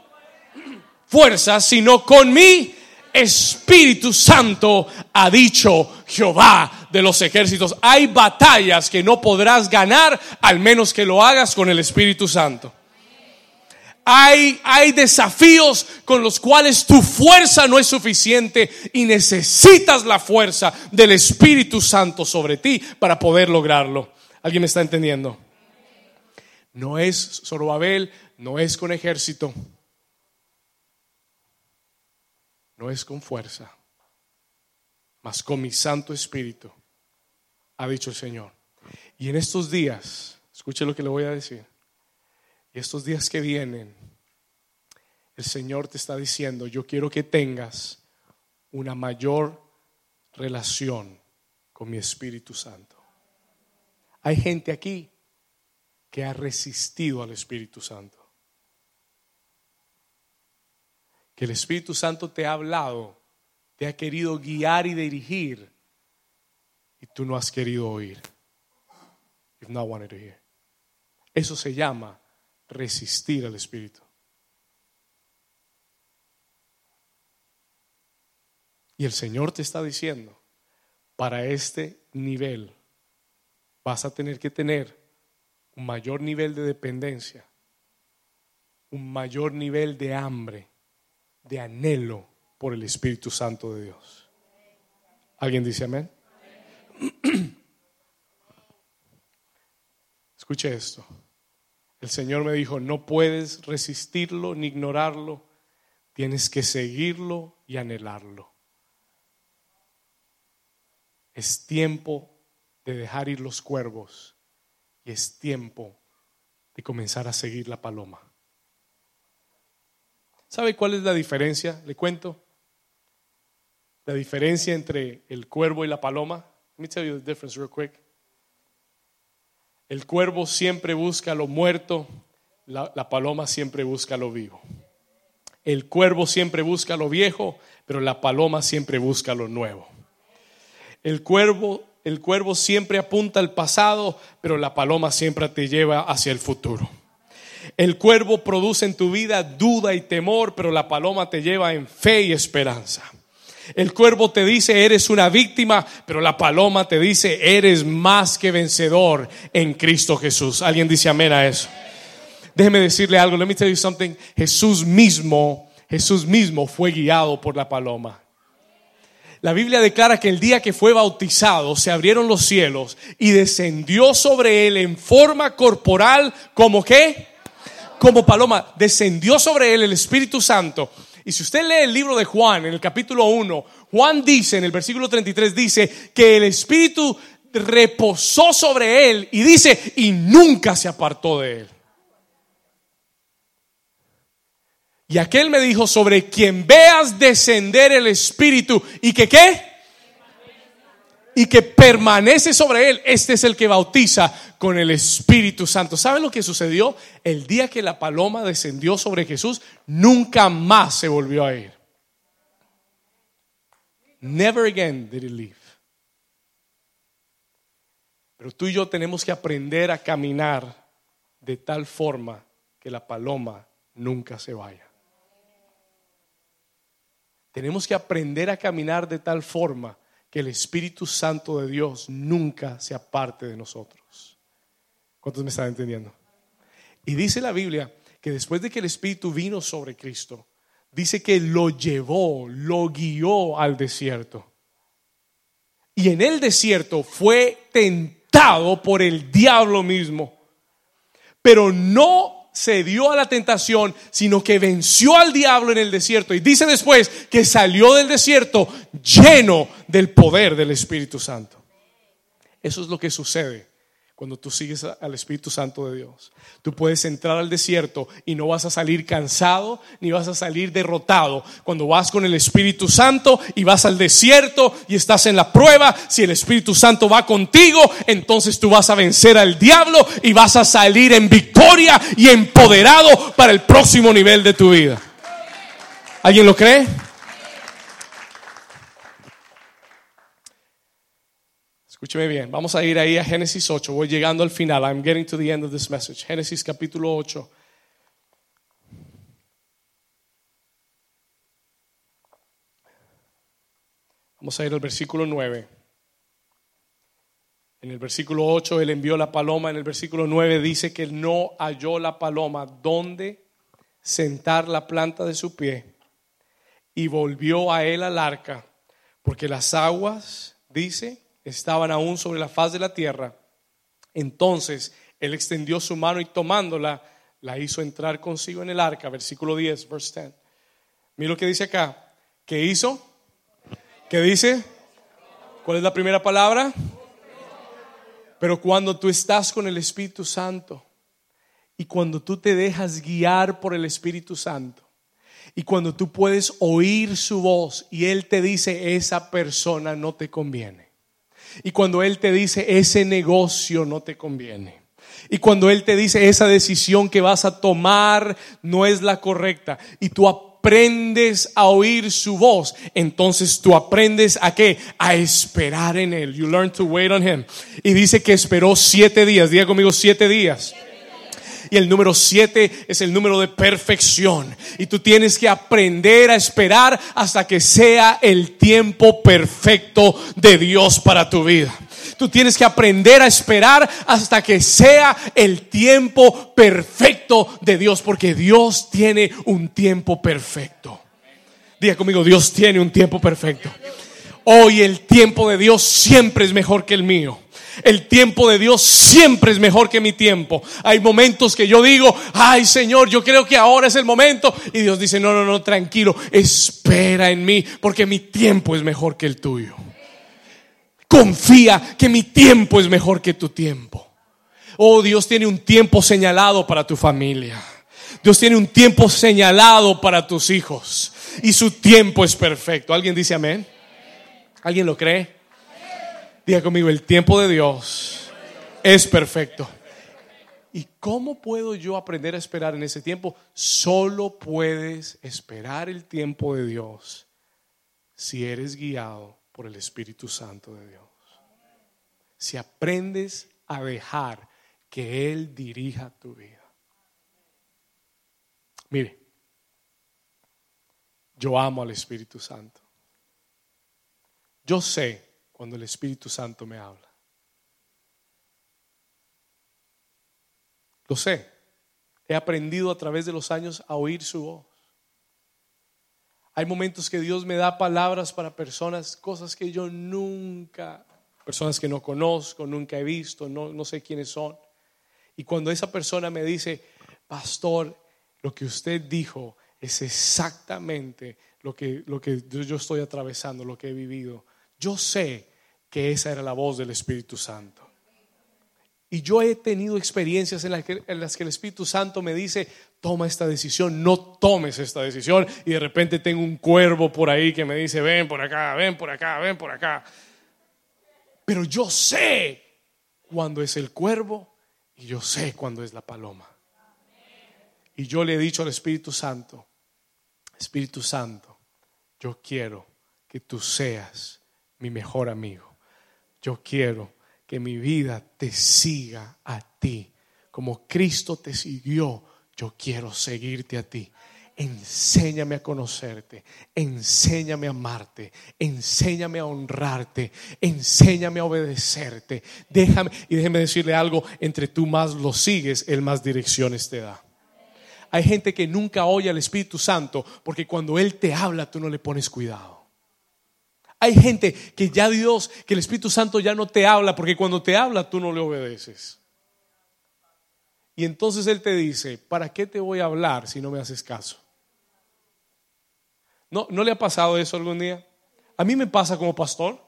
fuerza, sino con mi Espíritu Santo, ha dicho Jehová de los ejércitos. Hay batallas que no podrás ganar al menos que lo hagas con el Espíritu Santo. Hay, hay desafíos con los cuales tu fuerza no es suficiente y necesitas la fuerza del Espíritu Santo sobre ti para poder lograrlo. ¿Alguien me está entendiendo? No es Zorobabel, no es con ejército, no es con fuerza, mas con mi Santo Espíritu ha dicho el Señor. Y en estos días, escuche lo que le voy a decir, y estos días que vienen, el Señor te está diciendo, yo quiero que tengas una mayor relación con mi Espíritu Santo. Hay gente aquí que ha resistido al Espíritu Santo. Que el Espíritu Santo te ha hablado, te ha querido guiar y dirigir y tú no has querido oír. You've not wanted to hear. Eso se llama resistir al Espíritu. Y el Señor te está diciendo, para este nivel vas a tener que tener un mayor nivel de dependencia, un mayor nivel de hambre, de anhelo por el Espíritu Santo de Dios. ¿Alguien dice amén? Escuche esto. El Señor me dijo, no puedes resistirlo ni ignorarlo, tienes que seguirlo y anhelarlo. Es tiempo de dejar ir los cuervos y es tiempo de comenzar a seguir la paloma. ¿Sabe cuál es la diferencia? Le cuento. La diferencia entre el cuervo y la paloma. Let me tell you the difference real quick. El cuervo siempre busca lo muerto, la, paloma siempre busca lo vivo. El cuervo siempre busca lo viejo, pero la paloma siempre busca lo nuevo. El cuervo, el cuervo siempre apunta al pasado, pero la paloma siempre te lleva hacia el futuro. El cuervo produce en tu vida duda y temor, pero la paloma te lleva en fe y esperanza. El cuervo te dice, eres una víctima, pero la paloma te dice, eres más que vencedor en Cristo Jesús. ¿Alguien dice amén a eso? Déjeme decirle algo, let me tell you something. Jesús mismo, Jesús mismo fue guiado por la paloma. La Biblia declara que el día que fue bautizado se abrieron los cielos y descendió sobre él en forma corporal como qué? Como paloma. Descendió sobre él el Espíritu Santo Y si usted lee el libro de Juan en el capítulo 1, Juan dice en el versículo 33, dice que el Espíritu reposó sobre él y dice, y nunca se apartó de él. Y aquel me dijo, sobre quien veas descender el Espíritu y que qué? Y que permanece sobre él, este es el que bautiza con el Espíritu Santo. ¿Sabe lo que sucedió? El día que la paloma descendió sobre Jesús, nunca más se volvió a ir. Never again did it leave. Pero tú y yo tenemos que aprender a caminar de tal forma que la paloma nunca se vaya. Tenemos que aprender a caminar de tal forma que el Espíritu Santo de Dios nunca se aparte de nosotros. ¿Cuántos me están entendiendo? Y dice la Biblia que después de que el Espíritu vino sobre Cristo, dice que lo llevó, lo guió al desierto. Y en el desierto fue tentado por el diablo mismo. Pero no se dio a la tentación, sino que venció al diablo en el desierto. Y dice después que salió del desierto lleno del poder del Espíritu Santo. Eso es lo que sucede cuando tú sigues al Espíritu Santo de Dios. Tú puedes entrar al desierto y no vas a salir cansado ni vas a salir derrotado. Cuando vas con el Espíritu Santo y vas al desierto y estás en la prueba, si el Espíritu Santo va contigo, entonces tú vas a vencer al diablo y vas a salir en victoria y empoderado para el próximo nivel de tu vida. ¿Alguien lo cree? Escúcheme bien, vamos a ir ahí a Génesis 8. Voy llegando al final. I'm getting to the end of this message. Génesis capítulo 8. Vamos a ir al versículo 9. En el versículo 8 él envió la paloma, en el versículo 9 dice que no halló la paloma donde sentar la planta de su pie y volvió a él al arca, porque las aguas, dice, estaban aún sobre la faz de la tierra. Entonces él extendió su mano y tomándola, la hizo entrar consigo en el arca. Versículo 10, verse 10. Mira lo que dice acá. ¿Qué hizo? ¿Qué dice? ¿Cuál es la primera palabra? Pero cuando tú estás con el Espíritu Santo y cuando tú te dejas guiar por el Espíritu Santo y cuando tú puedes oír su voz y Él te dice, esa persona no te conviene y cuando Él te dice, ese negocio no te conviene. Y cuando Él te dice, esa decisión que vas a tomar no es la correcta. Y tú aprendes a oír su voz, entonces tú aprendes a qué? A esperar en Él. You learn to wait on Him. Y dice que esperó siete días. Diga conmigo siete días y el número siete es el número de perfección. Y tú tienes que aprender a esperar hasta que sea el tiempo perfecto de Dios para tu vida. Tú tienes que aprender a esperar hasta que sea el tiempo perfecto de Dios, porque Dios tiene un tiempo perfecto. Diga conmigo, Dios tiene un tiempo perfecto. Hoy el tiempo de Dios siempre es mejor que el mío. El tiempo de Dios siempre es mejor que mi tiempo. Hay momentos que yo digo, ay Señor, yo creo que ahora es el momento. Y Dios dice, no, no, no, tranquilo, espera en mí, porque mi tiempo es mejor que el tuyo. Confía que mi tiempo es mejor que tu tiempo. Oh, Dios tiene un tiempo señalado para tu familia. Dios tiene un tiempo señalado para tus hijos. Y su tiempo es perfecto. ¿Alguien dice amén? ¿Alguien lo cree? Diga conmigo, el tiempo de Dios es perfecto. ¿Y cómo puedo yo aprender a esperar en ese tiempo? Solo puedes esperar el tiempo de Dios si eres guiado por el Espíritu Santo de Dios. Si aprendes a dejar que Él dirija tu vida. Mire, yo amo al Espíritu Santo. Yo sé cuando el Espíritu Santo me habla. Lo sé. He aprendido a través de los años a oír su voz. Hay momentos que Dios me da palabras para personas, cosas que yo nunca, personas que no conozco, nunca he visto, no, no sé quiénes son. Y cuando esa persona me dice, pastor, lo que usted dijo es exactamente lo que, lo que yo estoy atravesando, lo que he vivido. Yo sé que esa era la voz del Espíritu Santo. Y yo he tenido experiencias en las, que, en las, que, el Espíritu Santo me dice, toma esta decisión, no tomes esta decisión. Y de repente tengo un cuervo por ahí que me dice, ven por acá, ven por acá, ven por acá. Pero yo sé cuándo es el cuervo y yo sé cuándo es la paloma. Y yo le he dicho al Espíritu Santo, Espíritu Santo, yo quiero que tú seas mi mejor amigo. Yo quiero que mi vida te siga a ti. Como Cristo te siguió, yo quiero seguirte a ti. Enséñame a conocerte, enséñame a amarte, enséñame a honrarte, enséñame a obedecerte. Déjame, y déjeme decirle algo, entre tú más lo sigues, Él más direcciones te da. Hay gente que nunca oye al Espíritu Santo porque cuando Él te habla tú no le pones cuidado. Hay gente que ya Dios, que el Espíritu Santo ya no te habla porque cuando te habla tú no le obedeces. Y entonces Él te dice, ¿para qué te voy a hablar si no me haces caso? ¿No, ¿No le ha pasado eso algún día? A mí me pasa como pastor.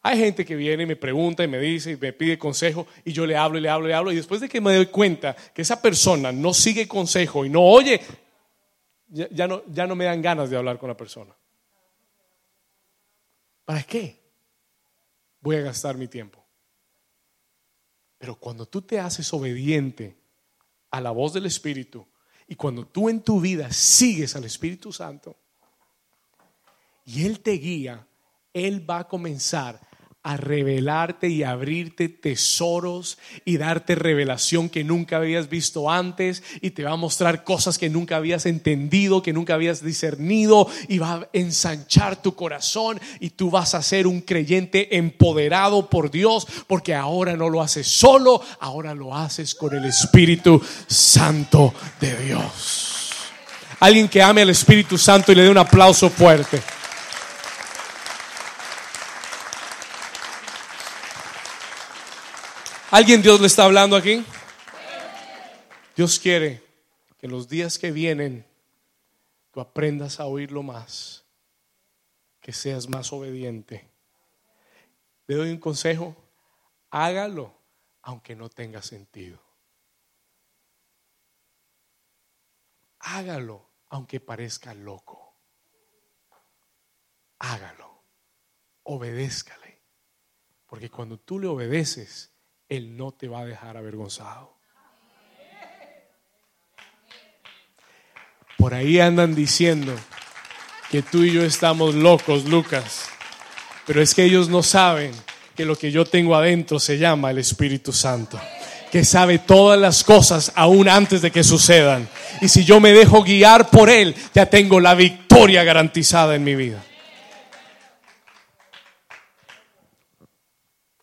Hay gente que viene y me pregunta y me dice y me pide consejo y yo le hablo y le hablo y le hablo y después de que me doy cuenta que esa persona no sigue consejo y no oye, ya, no, ya no me dan ganas de hablar con la persona. ¿Para qué? Voy a gastar mi tiempo. Pero cuando tú te haces obediente a la voz del Espíritu y cuando tú en tu vida sigues al Espíritu Santo y Él te guía, Él va a comenzar a revelarte y abrirte tesoros y darte revelación que nunca habías visto antes y te va a mostrar cosas que nunca habías entendido, que nunca habías discernido y va a ensanchar tu corazón y tú vas a ser un creyente empoderado por Dios porque ahora no lo haces solo, ahora lo haces con el Espíritu Santo de Dios. Alguien que ame al Espíritu Santo y le dé un aplauso fuerte. ¿Alguien Dios le está hablando aquí? Dios quiere que los días que vienen tú aprendas a oírlo más, que seas más obediente. Le doy un consejo, hágalo aunque no tenga sentido. Hágalo aunque parezca loco. Hágalo, obedézcale, porque cuando tú le obedeces, él no te va a dejar avergonzado. Por ahí andan diciendo que tú y yo estamos locos, Lucas. Pero es que ellos no saben que lo que yo tengo adentro se llama el Espíritu Santo. Que sabe todas las cosas aún antes de que sucedan. Y si yo me dejo guiar por Él, ya tengo la victoria garantizada en mi vida.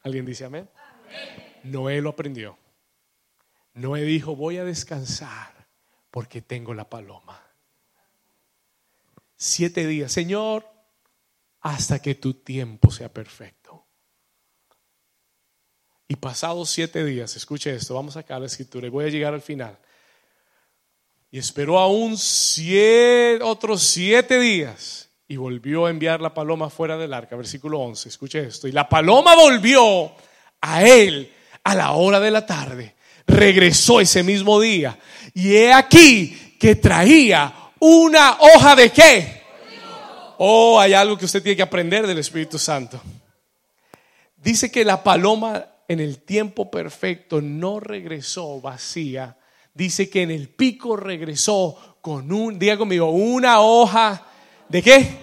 ¿Alguien dice amén? Noé lo aprendió. Noé dijo, voy a descansar porque tengo la paloma. Siete días, Señor, hasta que tu tiempo sea perfecto. Y pasados siete días, escuche esto, vamos a sacar la escritura y voy a llegar al final. Y esperó aún siete, otros siete días y volvió a enviar la paloma fuera del arca, versículo 11, escuche esto. Y la paloma volvió a él a la hora de la tarde. Regresó ese mismo día. Y he aquí que traía una hoja de qué. Oh, hay algo que usted tiene que aprender del Espíritu Santo. Dice que la paloma en el tiempo perfecto no regresó vacía. Dice que en el pico regresó con un, diga conmigo, una hoja de qué.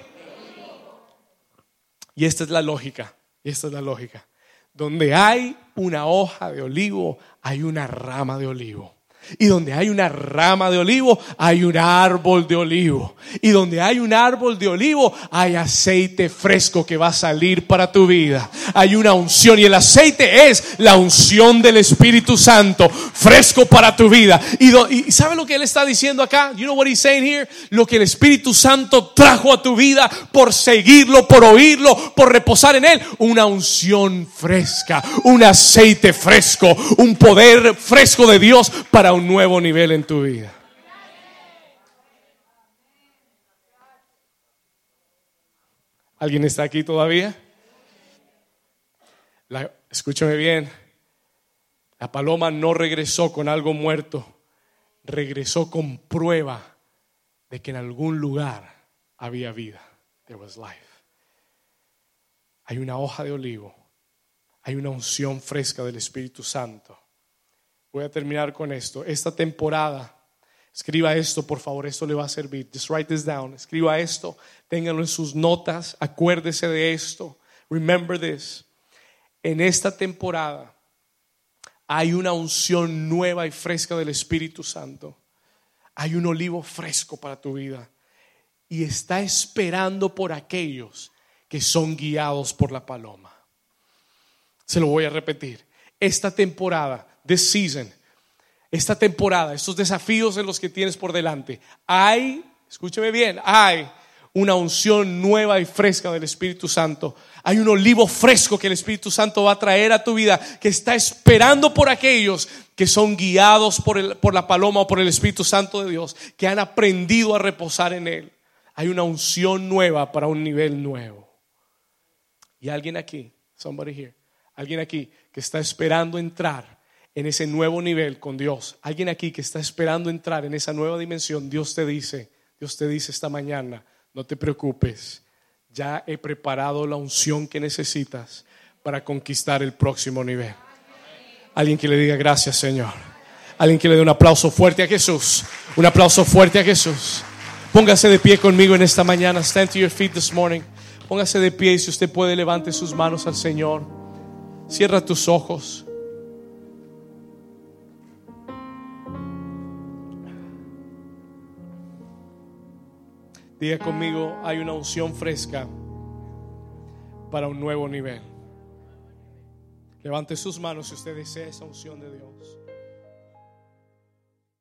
Y esta es la lógica. Y esta es la lógica. Donde hay una hoja de olivo, hay una rama de olivo. Y donde hay una rama de olivo, hay un árbol de olivo. Y donde hay un árbol de olivo, hay aceite fresco que va a salir para tu vida. Hay una unción y el aceite es la unción del Espíritu Santo, fresco para tu vida. Y, ¿sabe lo que él está diciendo acá? You know what he's saying here? Lo que el Espíritu Santo trajo a tu vida por seguirlo, por oírlo, por reposar en él. Una unción fresca, un aceite fresco, un poder fresco de Dios para un nuevo nivel en tu vida. ¿Alguien está aquí todavía? Escúchame bien. La paloma no regresó con algo muerto, regresó con prueba de que en algún lugar había vida. There was life. Hay una hoja de olivo, hay una unción fresca del Espíritu Santo Voy a terminar con esto. Esta temporada, escriba esto, por favor, esto le va a servir. Just write this down. Escriba esto, ténganlo en sus notas, acuérdese de esto. Remember this. En esta temporada hay una unción nueva y fresca del Espíritu Santo. Hay un olivo fresco para tu vida. Y está esperando por aquellos que son guiados por la paloma. Se lo voy a repetir. Esta temporada, this season, esta temporada, estos desafíos en los que tienes por delante, hay, escúcheme bien, hay una unción nueva y fresca del Espíritu Santo. Hay un olivo fresco que el Espíritu Santo va a traer a tu vida, que está esperando por aquellos que son guiados por, por la paloma o por el Espíritu Santo de Dios, que han aprendido a reposar en Él. Hay una unción nueva para un nivel nuevo. Y alguien aquí, somebody here, alguien aquí que está esperando entrar en ese nuevo nivel con Dios, alguien aquí que está esperando entrar en esa nueva dimensión, Dios te dice, Dios te dice esta mañana, no te preocupes, ya he preparado la unción que necesitas para conquistar el próximo nivel. Alguien que le diga gracias, Señor. Alguien que le dé un aplauso fuerte a Jesús. Un aplauso fuerte a Jesús. Póngase de pie conmigo en esta mañana. Stand to your feet this morning. Póngase de pie y si usted puede levante sus manos al Señor. Cierra tus ojos. Diga conmigo, hay una unción fresca para un nuevo nivel. Levante sus manos si usted desea esa unción de Dios.